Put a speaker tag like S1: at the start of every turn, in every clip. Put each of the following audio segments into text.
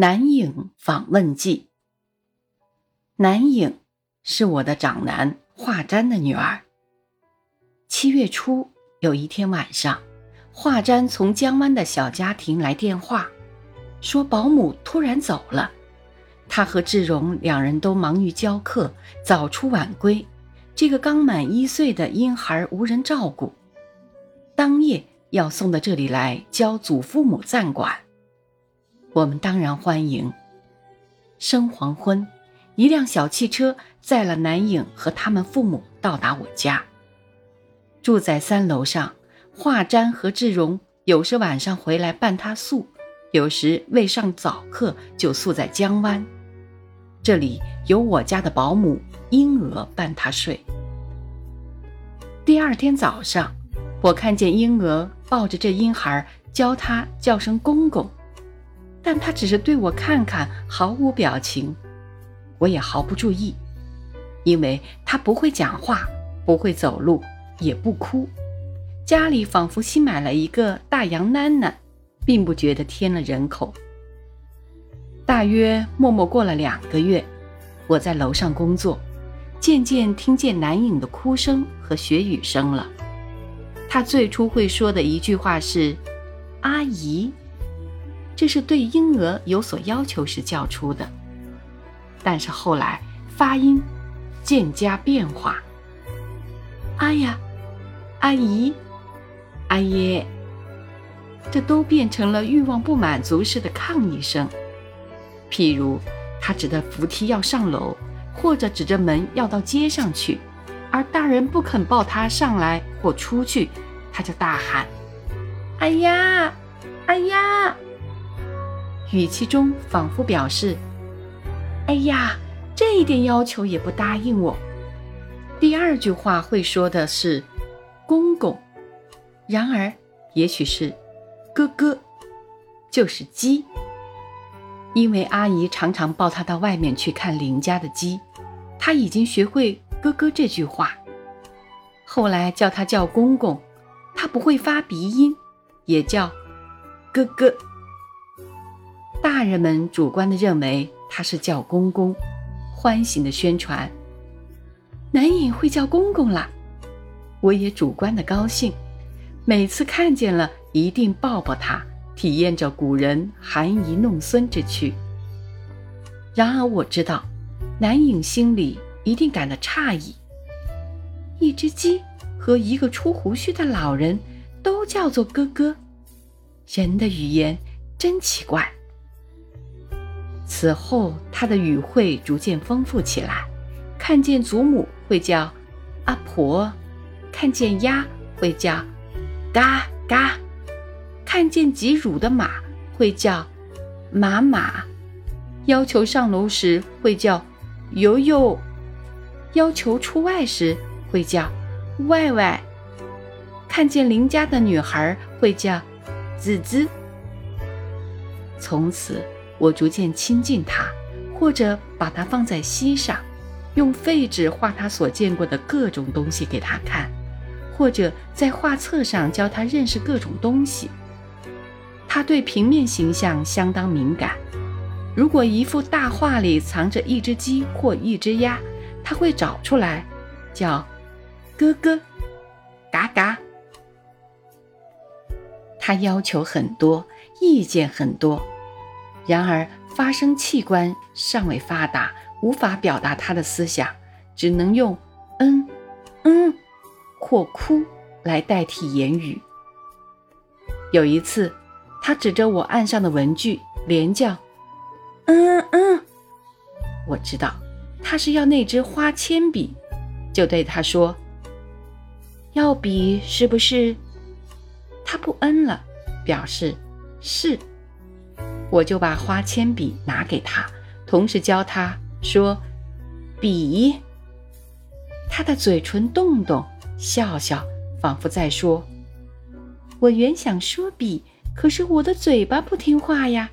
S1: 南影访问记。南影是我的长男华瞻的女儿。七月初有一天晚上，华瞻从江湾的小家庭来电话，说保姆突然走了，他和志荣两人都忙于教课，早出晚归，这个刚满一岁的婴孩无人照顾，当夜要送到这里来教祖父母暂管。我们当然欢迎。生黄昏，一辆小汽车载了南影和他们父母到达我家。住在三楼上，华瞻和志荣有时晚上回来伴他宿，有时未上早课就宿在江湾。这里有我家的保姆英娥伴他睡。第二天早上，我看见英娥抱着这婴孩，教他叫声公公。但他只是对我看看，毫无表情，我也毫不注意，因为他不会讲话，不会走路，也不哭。家里仿佛新买了一个大洋囡囡，并不觉得添了人口。大约默默过了两个月，我在楼上工作，渐渐听见南影的哭声和学语声了。他最初会说的一句话是：“阿姨。”这是对婴儿有所要求时叫出的，但是后来发音渐加变化。哎呀，阿姨，阿耶，这都变成了欲望不满足时的抗议声。譬如他指着扶梯要上楼，或者指着门要到街上去，而大人不肯抱他上来或出去，他就大喊：“哎呀，哎呀！”语气中仿佛表示：“哎呀，这一点要求也不答应我。”第二句话会说的是“公公”，然而也许是“哥哥”，就是鸡，因为阿姨常常抱他到外面去看邻家的鸡，他已经学会“哥哥”这句话。后来叫他叫公公，他不会发鼻音，也叫“哥哥”。大人们主观的认为他是叫公公，欢喜的宣传。南影会叫公公了，我也主观的高兴，每次看见了一定抱抱他，体验着古人含饴弄孙之趣。然而我知道，南影心里一定感到诧异：一只鸡和一个出胡须的老人都叫做哥哥，人的语言真奇怪。此后，他的语汇逐渐丰富起来。看见祖母会叫阿婆，看见鸭会叫嘎嘎，看见挤乳的马会叫马马，要求上楼时会叫游游，要求出外时会叫外外，看见邻家的女孩会叫子子。从此。我逐渐亲近他，或者把他放在膝上，用废纸画他所见过的各种东西给他看，或者在画册上教他认识各种东西。他对平面形象相当敏感。如果一幅大画里藏着一只鸡或一只鸭，他会找出来，叫“哥哥”，“嘎嘎”。他要求很多，意见很多。然而，发声器官尚未发达，无法表达他的思想，只能用“嗯嗯”或哭来代替言语。有一次，他指着我案上的文具，连叫“嗯嗯”，我知道他是要那支花铅笔，就对他说：“要笔是不是？”他不嗯了，表示是。我就把花铅笔拿给他，同时教他说“笔”。他的嘴唇动动，笑笑，仿佛在说：“我原想说笔，可是我的嘴巴不听话呀。”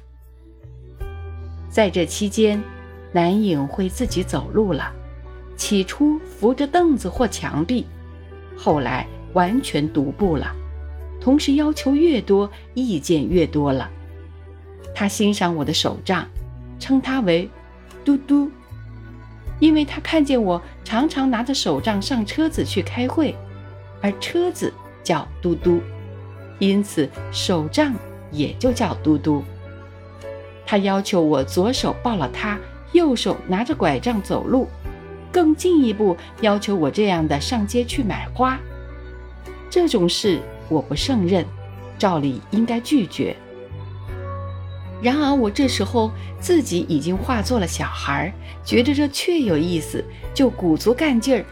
S1: 在这期间，南影会自己走路了，起初扶着凳子或墙壁，后来完全独步了。同时要求越多，意见越多了。他欣赏我的手杖，称他为嘟嘟，因为他看见我常常拿着手杖上车子去开会，而车子叫嘟嘟，因此手杖也就叫嘟嘟。他要求我左手抱了他，右手拿着拐杖走路，更进一步要求我这样的上街去买花。这种事我不胜任，照理应该拒绝。然而我这时候自己已经化作了小孩，觉得这确有意思，就鼓足干劲儿，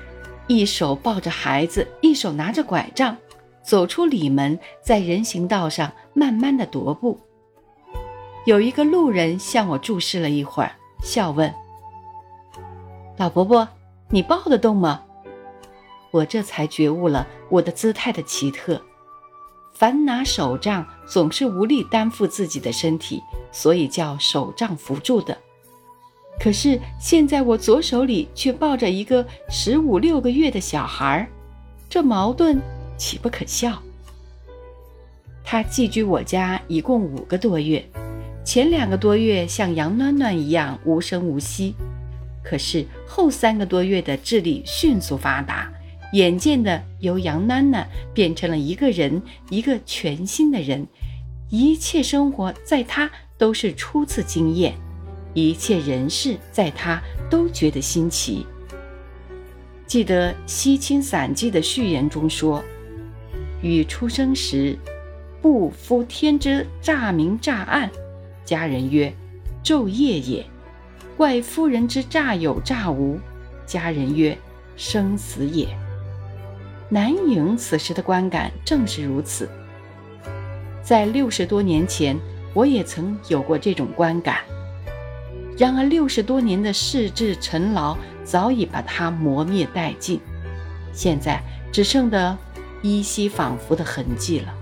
S1: 一手抱着孩子，一手拿着拐杖，走出里门，在人行道上慢慢的踱步。有一个路人向我注视了一会儿，笑问：“老伯伯，你抱得动吗？”我这才觉悟了我的姿态的奇特。凡拿手杖，总是无力担负自己的身体，所以叫手杖扶住的。可是现在我左手里却抱着一个十五六个月的小孩，这矛盾岂不可笑？他寄居我家一共五个多月。前两个多月像杨暖暖一样无声无息，可是后三个多月的智力迅速发达，眼见的由杨囡囡变成了一个人，一个全新的人，一切生活在他都是初次经验，一切人事在他都觉得新奇。记得《西青散记》的序言中说：“禹出生时，不夫天之乍明乍暗。”家人曰：“昼夜也。”怪夫人之诈有诈无。家人曰：“生死也。”南影此时的观感正是如此。在六十多年前，我也曾有过这种观感。然而六十多年的世志陈劳早已把它磨灭殆尽，现在只剩得依稀仿佛的痕迹了。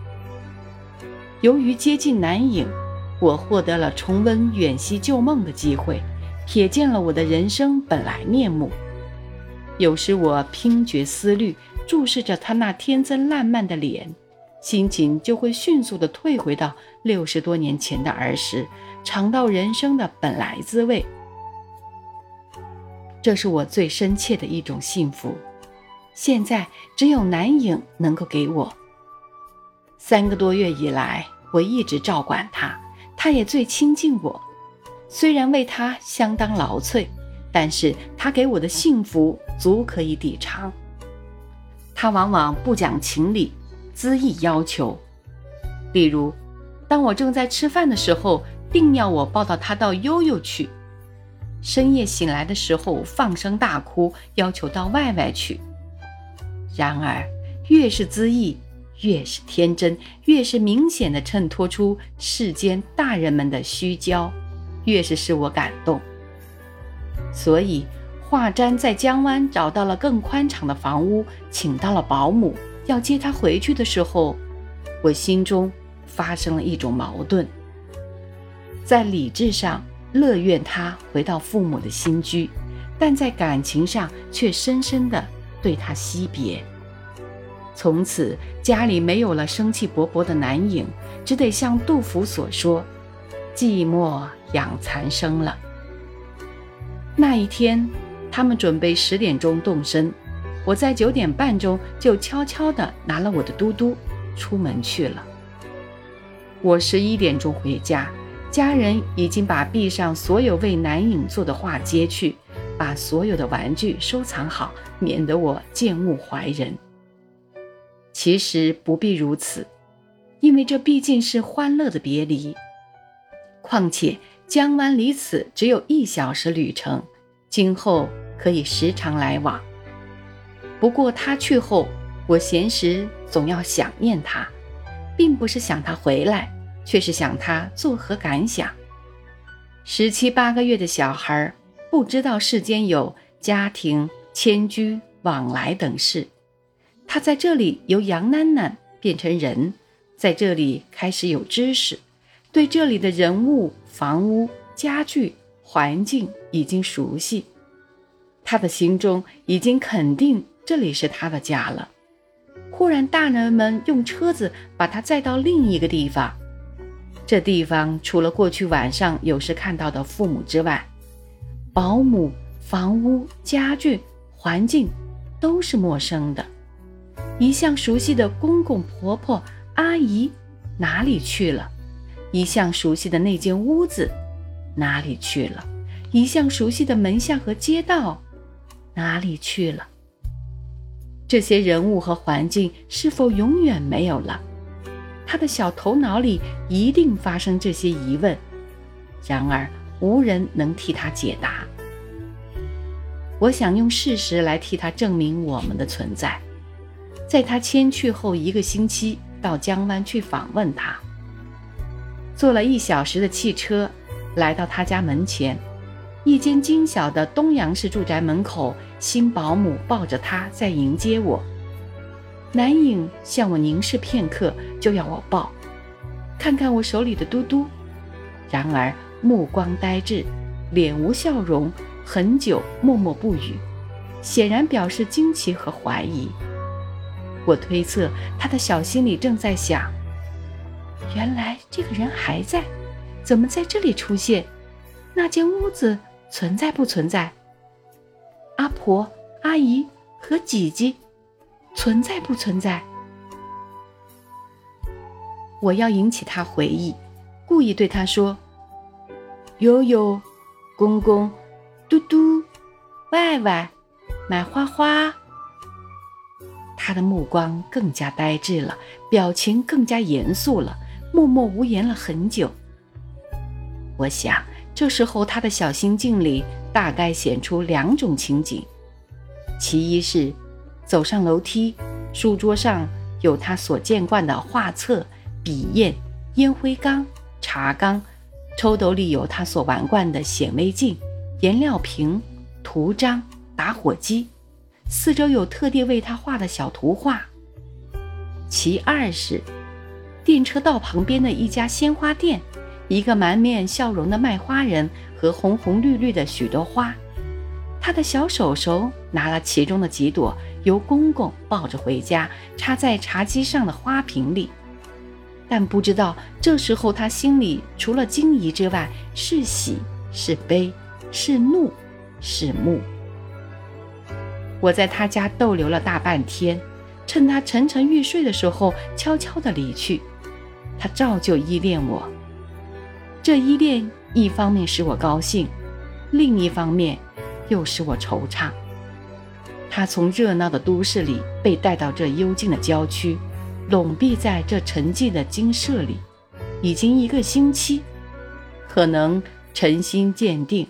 S1: 由于接近南影。我获得了重温远溪旧梦的机会，瞥见了我的人生本来面目。有时我拼觉思虑，注视着他那天真烂漫的脸，心情就会迅速地退回到六十多年前的儿时，尝到人生的本来滋味。这是我最深切的一种幸福，现在只有南影能够给我。三个多月以来，我一直照管他。他也最亲近我，虽然为他相当劳瘁，但是他给我的幸福足可以抵偿。他往往不讲情理，恣意要求。例如，当我正在吃饭的时候，定要我抱到他到悠悠去；深夜醒来的时候，放声大哭，要求到外外去。然而，越是恣意。越是天真，越是明显的衬托出世间大人们的虚焦，越是使我感动。所以，华瞻在江湾找到了更宽敞的房屋，请到了保姆，要接他回去的时候，我心中发生了一种矛盾。在理智上乐愿他回到父母的新居，但在感情上却深深的对他惜别。从此家里没有了生气勃勃的男影，只得像杜甫所说：“寂寞养残生了。”那一天，他们准备十点钟动身，我在九点半钟就悄悄地拿了我的嘟嘟出门去了。我十一点钟回家，家人已经把壁上所有为南影做的画揭去，把所有的玩具收藏好，免得我见物怀人。其实不必如此，因为这毕竟是欢乐的别离。况且江湾离此只有一小时旅程，今后可以时常来往。不过他去后，我闲时总要想念他，并不是想他回来，却是想他作何感想。十七八个月的小孩，不知道世间有家庭、迁居、往来等事。他在这里由杨囡囡变成人，在这里开始有知识，对这里的人物、房屋、家具、环境已经熟悉，他的心中已经肯定这里是他的家了。忽然，大人们用车子把他载到另一个地方，这地方除了过去晚上有时看到的父母之外，保姆、房屋、家具、环境都是陌生的。一向熟悉的公公婆婆、阿姨哪里去了？一向熟悉的那间屋子哪里去了？一向熟悉的门下和街道哪里去了？这些人物和环境是否永远没有了？他的小头脑里一定发生这些疑问，然而无人能替他解答。我想用事实来替他证明我们的存在。在他迁去后一个星期，到江湾去访问他，坐了一小时的汽车，来到他家门前，一间精小的东洋式住宅门口，新保姆抱着他在迎接我。南影向我凝视片刻，就要我抱，看看我手里的嘟嘟。然而目光呆滞，脸无笑容，很久默默不语，显然表示惊奇和怀疑。我推测他的小心里正在想：原来这个人还在，怎么在这里出现？那间屋子存在不存在？阿婆、阿姨和姐姐。存在不存在？我要引起他回忆，故意对他说：“悠悠，公公，嘟嘟，外外，买花花。”他的目光更加呆滞了，表情更加严肃了，默默无言了很久。我想，这时候他的小心境里大概显出两种情景，其一是。走上楼梯，书桌上有他所见惯的画册、笔砚、烟灰缸、茶缸，抽斗里有他所玩惯的显微镜、颜料瓶、图章、打火机，四周有特地为他画的小图画。其二是，电车道旁边的一家鲜花店，一个满面笑容的卖花人和红红绿绿的许多花，他的小手手拿了其中的几朵。由公公抱着回家，插在茶几上的花瓶里，但不知道这时候他心里除了惊疑之外，是喜是悲，是怒是怒。我在他家逗留了大半天，趁他沉沉欲睡的时候，悄悄地离去。他照旧依恋我，这依恋一方面使我高兴，另一方面又使我惆怅。他从热闹的都市里被带到这幽静的郊区，笼蔽在这沉寂的精舍里，已经一个星期，可能诚心鉴定。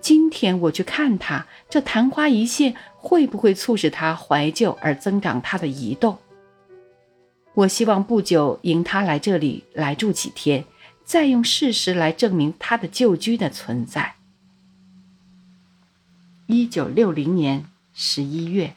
S1: 今天我去看他，这昙花一现会不会促使他怀旧而增长他的移动？我希望不久迎他来这里来住几天，再用事实来证明他的旧居的存在。一九六零年。十一月。